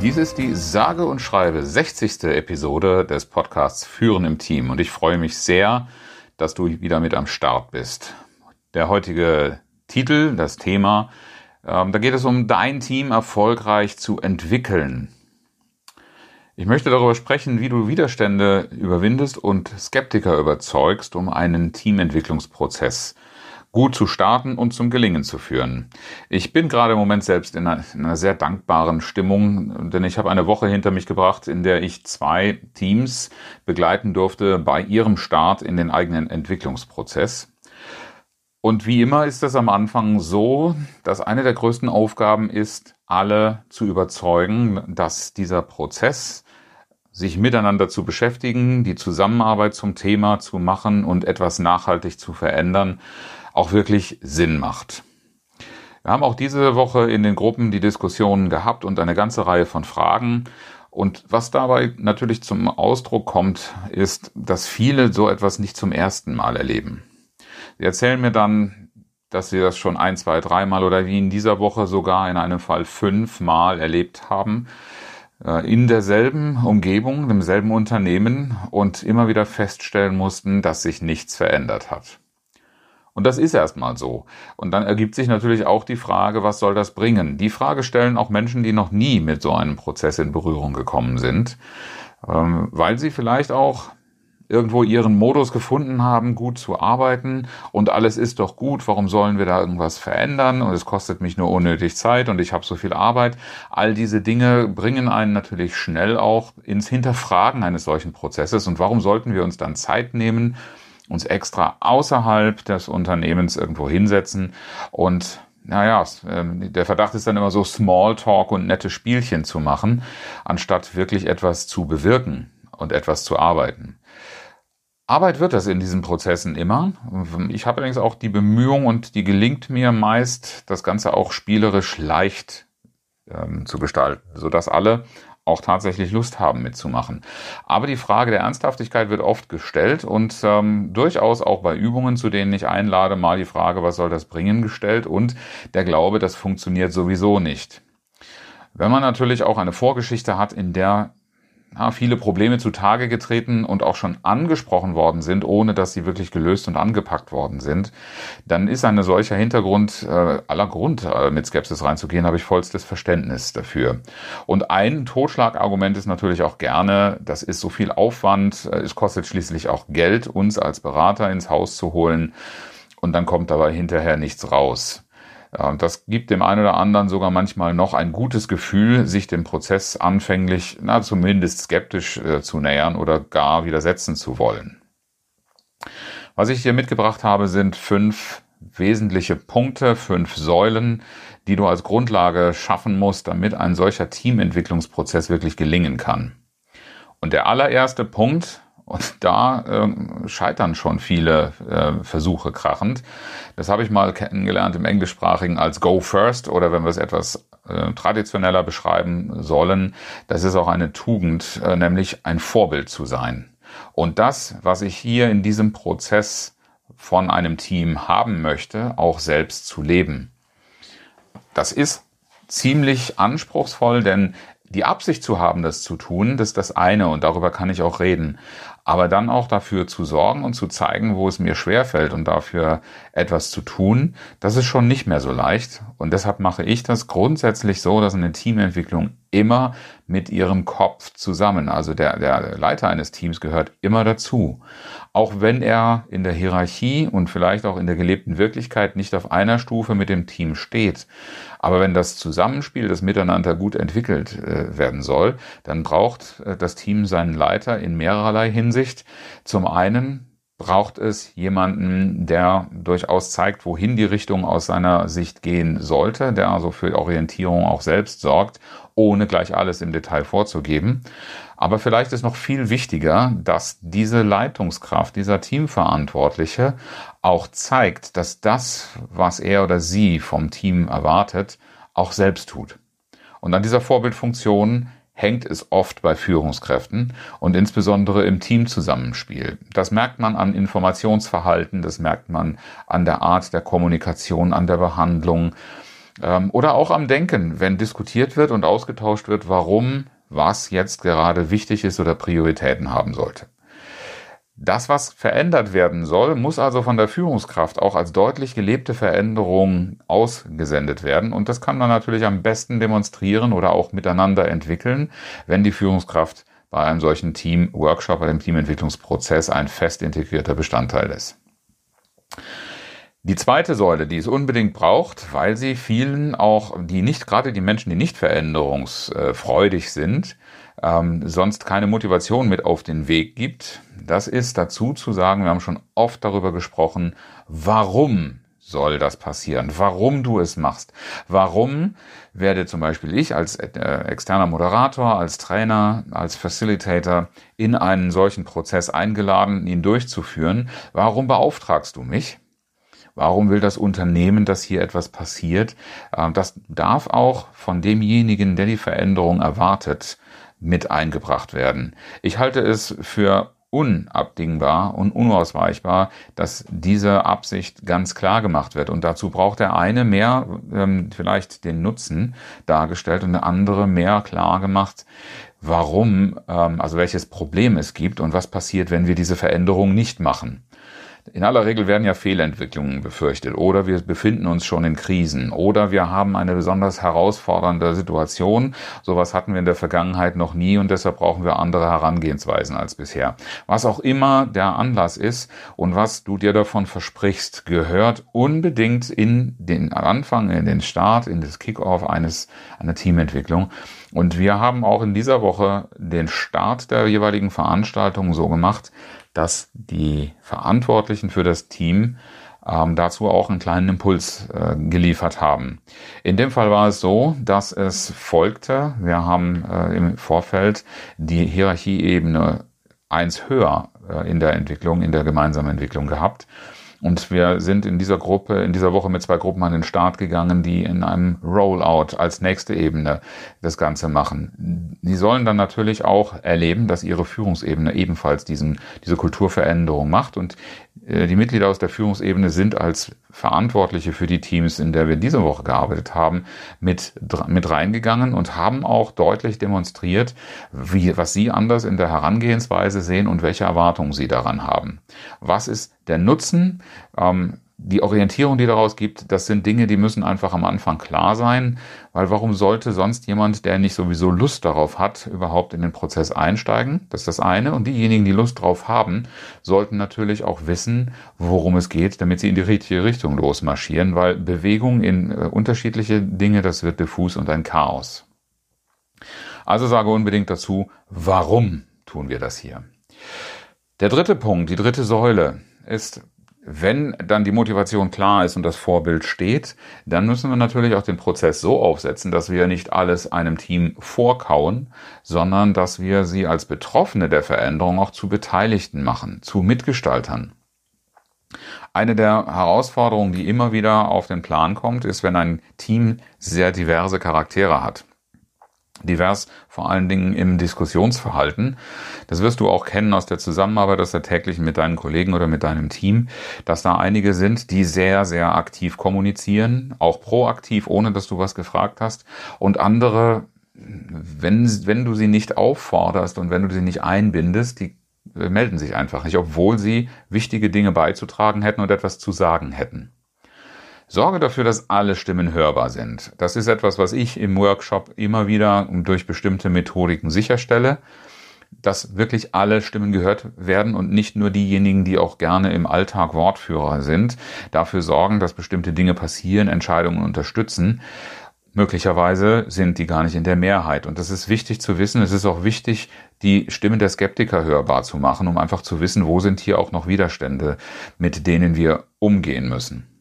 Dies ist die sage und schreibe 60. Episode des Podcasts Führen im Team und ich freue mich sehr, dass du wieder mit am Start bist. Der heutige Titel, das Thema, ähm, da geht es um dein Team erfolgreich zu entwickeln. Ich möchte darüber sprechen, wie du Widerstände überwindest und Skeptiker überzeugst, um einen Teamentwicklungsprozess gut zu starten und zum Gelingen zu führen. Ich bin gerade im Moment selbst in einer, in einer sehr dankbaren Stimmung, denn ich habe eine Woche hinter mich gebracht, in der ich zwei Teams begleiten durfte bei ihrem Start in den eigenen Entwicklungsprozess. Und wie immer ist es am Anfang so, dass eine der größten Aufgaben ist, alle zu überzeugen, dass dieser Prozess, sich miteinander zu beschäftigen, die Zusammenarbeit zum Thema zu machen und etwas nachhaltig zu verändern, auch wirklich Sinn macht. Wir haben auch diese Woche in den Gruppen die Diskussionen gehabt und eine ganze Reihe von Fragen. Und was dabei natürlich zum Ausdruck kommt, ist, dass viele so etwas nicht zum ersten Mal erleben. Sie erzählen mir dann, dass sie das schon ein, zwei, dreimal oder wie in dieser Woche sogar in einem Fall fünfmal erlebt haben, äh, in derselben Umgebung, demselben Unternehmen und immer wieder feststellen mussten, dass sich nichts verändert hat. Und das ist erstmal so. Und dann ergibt sich natürlich auch die Frage, was soll das bringen? Die Frage stellen auch Menschen, die noch nie mit so einem Prozess in Berührung gekommen sind, ähm, weil sie vielleicht auch irgendwo ihren Modus gefunden haben, gut zu arbeiten und alles ist doch gut, warum sollen wir da irgendwas verändern und es kostet mich nur unnötig Zeit und ich habe so viel Arbeit. All diese Dinge bringen einen natürlich schnell auch ins Hinterfragen eines solchen Prozesses und warum sollten wir uns dann Zeit nehmen, uns extra außerhalb des Unternehmens irgendwo hinsetzen und naja, ähm, der Verdacht ist dann immer so Smalltalk und nette Spielchen zu machen, anstatt wirklich etwas zu bewirken und etwas zu arbeiten. Arbeit wird das in diesen Prozessen immer. Ich habe allerdings auch die Bemühung und die gelingt mir meist, das Ganze auch spielerisch leicht ähm, zu gestalten, sodass alle auch tatsächlich Lust haben mitzumachen. Aber die Frage der Ernsthaftigkeit wird oft gestellt und ähm, durchaus auch bei Übungen, zu denen ich einlade, mal die Frage, was soll das bringen, gestellt und der Glaube, das funktioniert sowieso nicht. Wenn man natürlich auch eine Vorgeschichte hat, in der ja, viele Probleme zutage getreten und auch schon angesprochen worden sind, ohne dass sie wirklich gelöst und angepackt worden sind, dann ist ein solcher Hintergrund äh, aller Grund, äh, mit Skepsis reinzugehen, habe ich vollstes Verständnis dafür. Und ein Totschlagargument ist natürlich auch gerne, das ist so viel Aufwand, äh, es kostet schließlich auch Geld, uns als Berater ins Haus zu holen und dann kommt dabei hinterher nichts raus. Und das gibt dem einen oder anderen sogar manchmal noch ein gutes Gefühl, sich dem Prozess anfänglich, na zumindest skeptisch äh, zu nähern oder gar widersetzen zu wollen. Was ich hier mitgebracht habe, sind fünf wesentliche Punkte, fünf Säulen, die du als Grundlage schaffen musst, damit ein solcher Teamentwicklungsprozess wirklich gelingen kann. Und der allererste Punkt, und da äh, scheitern schon viele äh, Versuche krachend. Das habe ich mal kennengelernt im Englischsprachigen als Go First oder wenn wir es etwas äh, traditioneller beschreiben sollen, das ist auch eine Tugend, äh, nämlich ein Vorbild zu sein. Und das, was ich hier in diesem Prozess von einem Team haben möchte, auch selbst zu leben. Das ist ziemlich anspruchsvoll, denn die Absicht zu haben, das zu tun, das ist das eine und darüber kann ich auch reden. Aber dann auch dafür zu sorgen und zu zeigen, wo es mir schwerfällt und dafür etwas zu tun, das ist schon nicht mehr so leicht. Und deshalb mache ich das grundsätzlich so, dass eine Teamentwicklung immer mit ihrem Kopf zusammen, also der, der Leiter eines Teams gehört immer dazu. Auch wenn er in der Hierarchie und vielleicht auch in der gelebten Wirklichkeit nicht auf einer Stufe mit dem Team steht. Aber wenn das Zusammenspiel, das Miteinander gut entwickelt äh, werden soll, dann braucht äh, das Team seinen Leiter in mehrerlei Hinsicht. Zum einen braucht es jemanden, der durchaus zeigt, wohin die Richtung aus seiner Sicht gehen sollte, der also für Orientierung auch selbst sorgt, ohne gleich alles im Detail vorzugeben. Aber vielleicht ist noch viel wichtiger, dass diese Leitungskraft, dieser Teamverantwortliche auch zeigt, dass das, was er oder sie vom Team erwartet, auch selbst tut. Und an dieser Vorbildfunktion hängt es oft bei Führungskräften und insbesondere im Teamzusammenspiel. Das merkt man an Informationsverhalten, das merkt man an der Art der Kommunikation, an der Behandlung ähm, oder auch am Denken, wenn diskutiert wird und ausgetauscht wird, warum was jetzt gerade wichtig ist oder Prioritäten haben sollte. Das, was verändert werden soll, muss also von der Führungskraft auch als deutlich gelebte Veränderung ausgesendet werden. Und das kann man natürlich am besten demonstrieren oder auch miteinander entwickeln, wenn die Führungskraft bei einem solchen Team-Workshop, bei dem Teamentwicklungsprozess ein fest integrierter Bestandteil ist. Die zweite Säule, die es unbedingt braucht, weil sie vielen auch, die nicht, gerade die Menschen, die nicht veränderungsfreudig sind, ähm, sonst keine Motivation mit auf den Weg gibt. Das ist dazu zu sagen, wir haben schon oft darüber gesprochen, warum soll das passieren? Warum du es machst? Warum werde zum Beispiel ich als äh, externer Moderator, als Trainer, als Facilitator in einen solchen Prozess eingeladen, ihn durchzuführen? Warum beauftragst du mich? Warum will das Unternehmen, dass hier etwas passiert? Ähm, das darf auch von demjenigen, der die Veränderung erwartet, mit eingebracht werden. Ich halte es für unabdingbar und unausweichbar, dass diese Absicht ganz klar gemacht wird. Und dazu braucht der eine mehr ähm, vielleicht den Nutzen dargestellt und der andere mehr klar gemacht, warum, ähm, also welches Problem es gibt und was passiert, wenn wir diese Veränderung nicht machen. In aller Regel werden ja Fehlentwicklungen befürchtet oder wir befinden uns schon in Krisen oder wir haben eine besonders herausfordernde Situation. Sowas hatten wir in der Vergangenheit noch nie und deshalb brauchen wir andere Herangehensweisen als bisher. Was auch immer der Anlass ist und was du dir davon versprichst, gehört unbedingt in den Anfang, in den Start, in das Kickoff eines einer Teamentwicklung. Und wir haben auch in dieser Woche den Start der jeweiligen Veranstaltung so gemacht, dass die Verantwortlichen für das Team ähm, dazu auch einen kleinen Impuls äh, geliefert haben. In dem Fall war es so, dass es folgte, wir haben äh, im Vorfeld die Hierarchieebene eins höher äh, in der Entwicklung, in der gemeinsamen Entwicklung gehabt. Und wir sind in dieser Gruppe, in dieser Woche mit zwei Gruppen an den Start gegangen, die in einem Rollout als nächste Ebene das Ganze machen. Die sollen dann natürlich auch erleben, dass ihre Führungsebene ebenfalls diesen, diese Kulturveränderung macht. Und die Mitglieder aus der Führungsebene sind als Verantwortliche für die Teams, in der wir diese Woche gearbeitet haben, mit, mit reingegangen und haben auch deutlich demonstriert, wie, was sie anders in der Herangehensweise sehen und welche Erwartungen sie daran haben. Was ist der Nutzen? Ähm, die Orientierung, die daraus gibt, das sind Dinge, die müssen einfach am Anfang klar sein, weil warum sollte sonst jemand, der nicht sowieso Lust darauf hat, überhaupt in den Prozess einsteigen? Das ist das eine. Und diejenigen, die Lust drauf haben, sollten natürlich auch wissen, worum es geht, damit sie in die richtige Richtung losmarschieren, weil Bewegung in äh, unterschiedliche Dinge, das wird diffus und ein Chaos. Also sage unbedingt dazu, warum tun wir das hier? Der dritte Punkt, die dritte Säule ist wenn dann die Motivation klar ist und das Vorbild steht, dann müssen wir natürlich auch den Prozess so aufsetzen, dass wir nicht alles einem Team vorkauen, sondern dass wir sie als Betroffene der Veränderung auch zu Beteiligten machen, zu Mitgestaltern. Eine der Herausforderungen, die immer wieder auf den Plan kommt, ist, wenn ein Team sehr diverse Charaktere hat divers, vor allen Dingen im Diskussionsverhalten. Das wirst du auch kennen aus der Zusammenarbeit, aus der täglichen mit deinen Kollegen oder mit deinem Team, dass da einige sind, die sehr, sehr aktiv kommunizieren, auch proaktiv, ohne dass du was gefragt hast, und andere, wenn, wenn du sie nicht aufforderst und wenn du sie nicht einbindest, die äh, melden sich einfach nicht, obwohl sie wichtige Dinge beizutragen hätten und etwas zu sagen hätten. Sorge dafür, dass alle Stimmen hörbar sind. Das ist etwas, was ich im Workshop immer wieder durch bestimmte Methodiken sicherstelle, dass wirklich alle Stimmen gehört werden und nicht nur diejenigen, die auch gerne im Alltag Wortführer sind, dafür sorgen, dass bestimmte Dinge passieren, Entscheidungen unterstützen. Möglicherweise sind die gar nicht in der Mehrheit. Und das ist wichtig zu wissen. Es ist auch wichtig, die Stimmen der Skeptiker hörbar zu machen, um einfach zu wissen, wo sind hier auch noch Widerstände, mit denen wir umgehen müssen.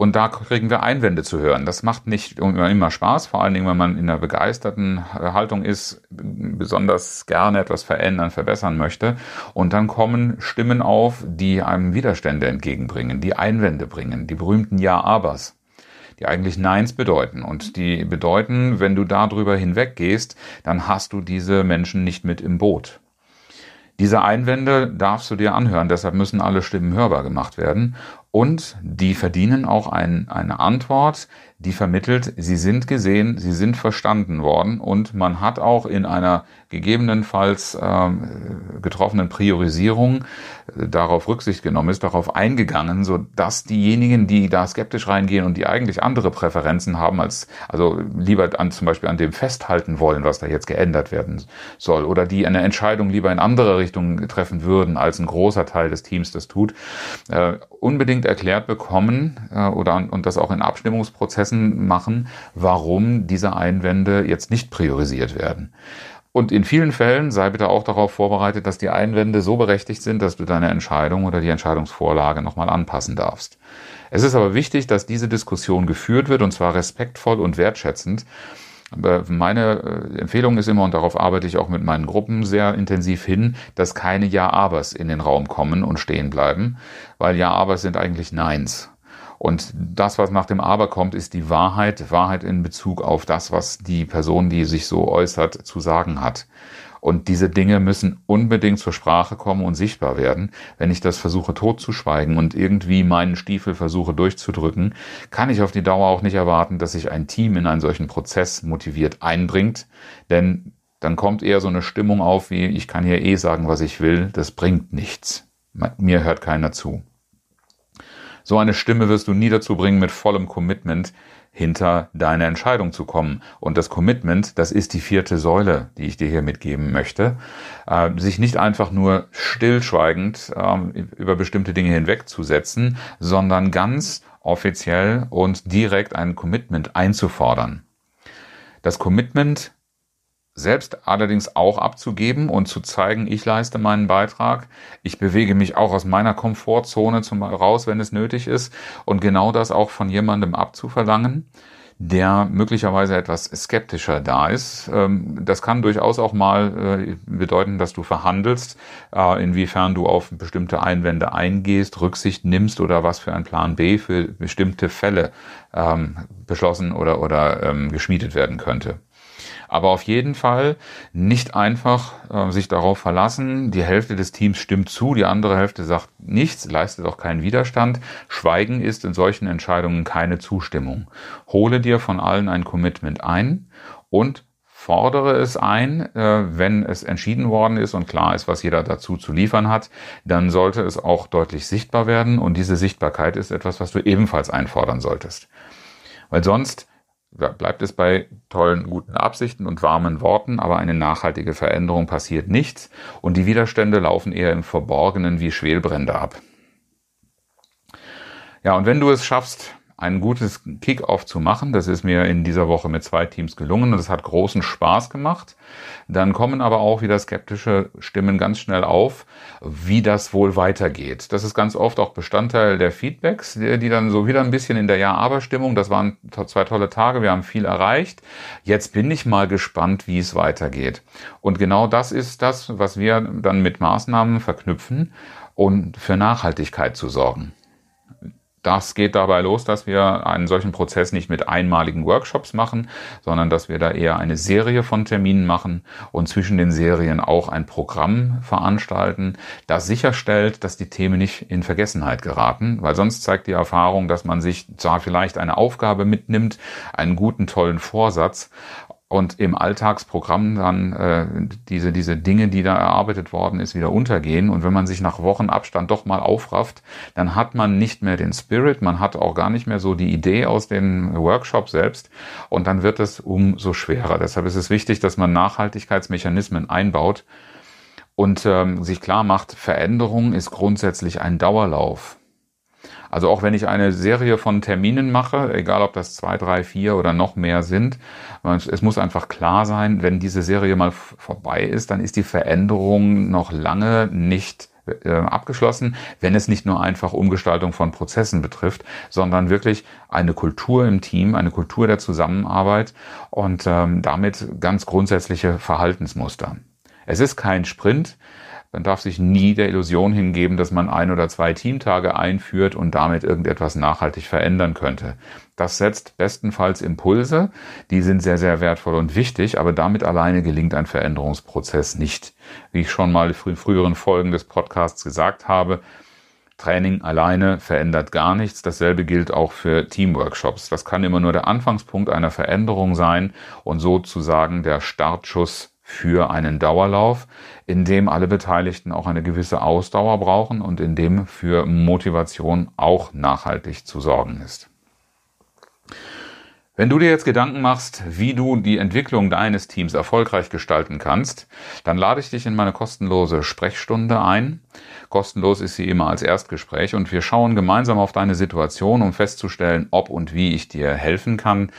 Und da kriegen wir Einwände zu hören. Das macht nicht immer Spaß, vor allen Dingen, wenn man in einer begeisterten Haltung ist, besonders gerne etwas verändern, verbessern möchte. Und dann kommen Stimmen auf, die einem Widerstände entgegenbringen, die Einwände bringen, die berühmten Ja-Abers die eigentlich Neins bedeuten. Und die bedeuten, wenn du darüber hinweggehst, dann hast du diese Menschen nicht mit im Boot. Diese Einwände darfst du dir anhören, deshalb müssen alle Stimmen hörbar gemacht werden. Und die verdienen auch ein, eine Antwort, die vermittelt, sie sind gesehen, sie sind verstanden worden und man hat auch in einer gegebenenfalls ähm, getroffenen Priorisierung äh, darauf Rücksicht genommen, ist darauf eingegangen, so dass diejenigen, die da skeptisch reingehen und die eigentlich andere Präferenzen haben, als also lieber an zum Beispiel an dem festhalten wollen, was da jetzt geändert werden soll, oder die eine Entscheidung lieber in andere Richtungen treffen würden, als ein großer Teil des Teams das tut, äh, unbedingt erklärt bekommen äh, oder und das auch in Abstimmungsprozessen machen, warum diese Einwände jetzt nicht priorisiert werden. Und in vielen Fällen sei bitte auch darauf vorbereitet, dass die Einwände so berechtigt sind, dass du deine Entscheidung oder die Entscheidungsvorlage nochmal anpassen darfst. Es ist aber wichtig, dass diese Diskussion geführt wird und zwar respektvoll und wertschätzend. Meine äh, Empfehlung ist immer, und darauf arbeite ich auch mit meinen Gruppen sehr intensiv hin, dass keine Ja-Abers in den Raum kommen und stehen bleiben, weil Ja-Abers sind eigentlich Neins. Und das, was nach dem Aber kommt, ist die Wahrheit, Wahrheit in Bezug auf das, was die Person, die sich so äußert, zu sagen hat. Und diese Dinge müssen unbedingt zur Sprache kommen und sichtbar werden. Wenn ich das versuche totzuschweigen und irgendwie meinen Stiefel versuche durchzudrücken, kann ich auf die Dauer auch nicht erwarten, dass sich ein Team in einen solchen Prozess motiviert einbringt. Denn dann kommt eher so eine Stimmung auf wie, ich kann hier eh sagen, was ich will, das bringt nichts. Mir hört keiner zu. So eine Stimme wirst du nie dazu bringen, mit vollem Commitment hinter deine Entscheidung zu kommen. Und das Commitment, das ist die vierte Säule, die ich dir hier mitgeben möchte. Äh, sich nicht einfach nur stillschweigend äh, über bestimmte Dinge hinwegzusetzen, sondern ganz offiziell und direkt ein Commitment einzufordern. Das Commitment selbst allerdings auch abzugeben und zu zeigen, ich leiste meinen Beitrag, ich bewege mich auch aus meiner Komfortzone zum, raus, wenn es nötig ist und genau das auch von jemandem abzuverlangen, der möglicherweise etwas skeptischer da ist. Ähm, das kann durchaus auch mal äh, bedeuten, dass du verhandelst, äh, inwiefern du auf bestimmte Einwände eingehst, Rücksicht nimmst oder was für ein Plan B für bestimmte Fälle ähm, beschlossen oder, oder ähm, geschmiedet werden könnte. Aber auf jeden Fall nicht einfach äh, sich darauf verlassen, die Hälfte des Teams stimmt zu, die andere Hälfte sagt nichts, leistet auch keinen Widerstand. Schweigen ist in solchen Entscheidungen keine Zustimmung. Hole dir von allen ein Commitment ein und fordere es ein, äh, wenn es entschieden worden ist und klar ist, was jeder dazu zu liefern hat, dann sollte es auch deutlich sichtbar werden und diese Sichtbarkeit ist etwas, was du ebenfalls einfordern solltest. Weil sonst bleibt es bei tollen, guten Absichten und warmen Worten, aber eine nachhaltige Veränderung passiert nichts und die Widerstände laufen eher im Verborgenen wie Schwelbrände ab. Ja, und wenn du es schaffst, ein gutes Kick-off zu machen. Das ist mir in dieser Woche mit zwei Teams gelungen und es hat großen Spaß gemacht. Dann kommen aber auch wieder skeptische Stimmen ganz schnell auf, wie das wohl weitergeht. Das ist ganz oft auch Bestandteil der Feedbacks, die dann so wieder ein bisschen in der Ja-Aber-Stimmung, das waren zwei tolle Tage, wir haben viel erreicht. Jetzt bin ich mal gespannt, wie es weitergeht. Und genau das ist das, was wir dann mit Maßnahmen verknüpfen und für Nachhaltigkeit zu sorgen. Das geht dabei los, dass wir einen solchen Prozess nicht mit einmaligen Workshops machen, sondern dass wir da eher eine Serie von Terminen machen und zwischen den Serien auch ein Programm veranstalten, das sicherstellt, dass die Themen nicht in Vergessenheit geraten, weil sonst zeigt die Erfahrung, dass man sich zwar vielleicht eine Aufgabe mitnimmt, einen guten, tollen Vorsatz, und im Alltagsprogramm dann äh, diese, diese Dinge, die da erarbeitet worden ist, wieder untergehen. Und wenn man sich nach Wochen Abstand doch mal aufrafft, dann hat man nicht mehr den Spirit, man hat auch gar nicht mehr so die Idee aus den Workshops selbst und dann wird es umso schwerer. Deshalb ist es wichtig, dass man Nachhaltigkeitsmechanismen einbaut und ähm, sich klar macht, Veränderung ist grundsätzlich ein Dauerlauf. Also auch wenn ich eine Serie von Terminen mache, egal ob das zwei, drei, vier oder noch mehr sind, es muss einfach klar sein, wenn diese Serie mal vorbei ist, dann ist die Veränderung noch lange nicht äh, abgeschlossen, wenn es nicht nur einfach Umgestaltung von Prozessen betrifft, sondern wirklich eine Kultur im Team, eine Kultur der Zusammenarbeit und ähm, damit ganz grundsätzliche Verhaltensmuster. Es ist kein Sprint, man darf sich nie der Illusion hingeben, dass man ein oder zwei Teamtage einführt und damit irgendetwas nachhaltig verändern könnte. Das setzt bestenfalls Impulse, die sind sehr, sehr wertvoll und wichtig, aber damit alleine gelingt ein Veränderungsprozess nicht. Wie ich schon mal in früheren Folgen des Podcasts gesagt habe, Training alleine verändert gar nichts. Dasselbe gilt auch für Teamworkshops. Das kann immer nur der Anfangspunkt einer Veränderung sein und sozusagen der Startschuss für einen Dauerlauf, in dem alle Beteiligten auch eine gewisse Ausdauer brauchen und in dem für Motivation auch nachhaltig zu sorgen ist. Wenn du dir jetzt Gedanken machst, wie du die Entwicklung deines Teams erfolgreich gestalten kannst, dann lade ich dich in meine kostenlose Sprechstunde ein. Kostenlos ist sie immer als Erstgespräch und wir schauen gemeinsam auf deine Situation, um festzustellen, ob und wie ich dir helfen kann.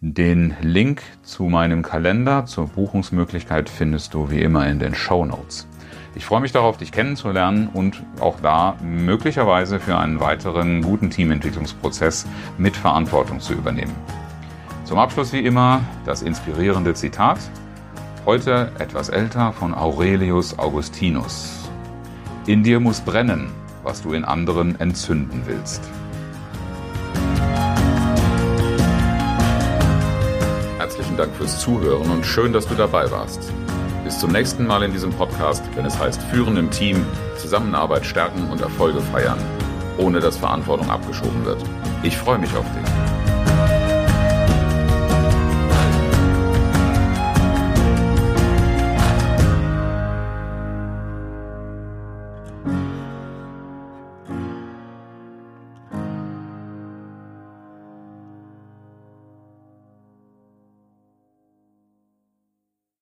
Den Link zu meinem Kalender, zur Buchungsmöglichkeit findest du wie immer in den Show Notes. Ich freue mich darauf, dich kennenzulernen und auch da möglicherweise für einen weiteren guten Teamentwicklungsprozess mit Verantwortung zu übernehmen. Zum Abschluss wie immer das inspirierende Zitat, heute etwas älter von Aurelius Augustinus. In dir muss brennen, was du in anderen entzünden willst. Herzlichen Dank fürs Zuhören und schön, dass du dabei warst. Bis zum nächsten Mal in diesem Podcast, wenn es heißt Führen im Team, Zusammenarbeit stärken und Erfolge feiern, ohne dass Verantwortung abgeschoben wird. Ich freue mich auf dich.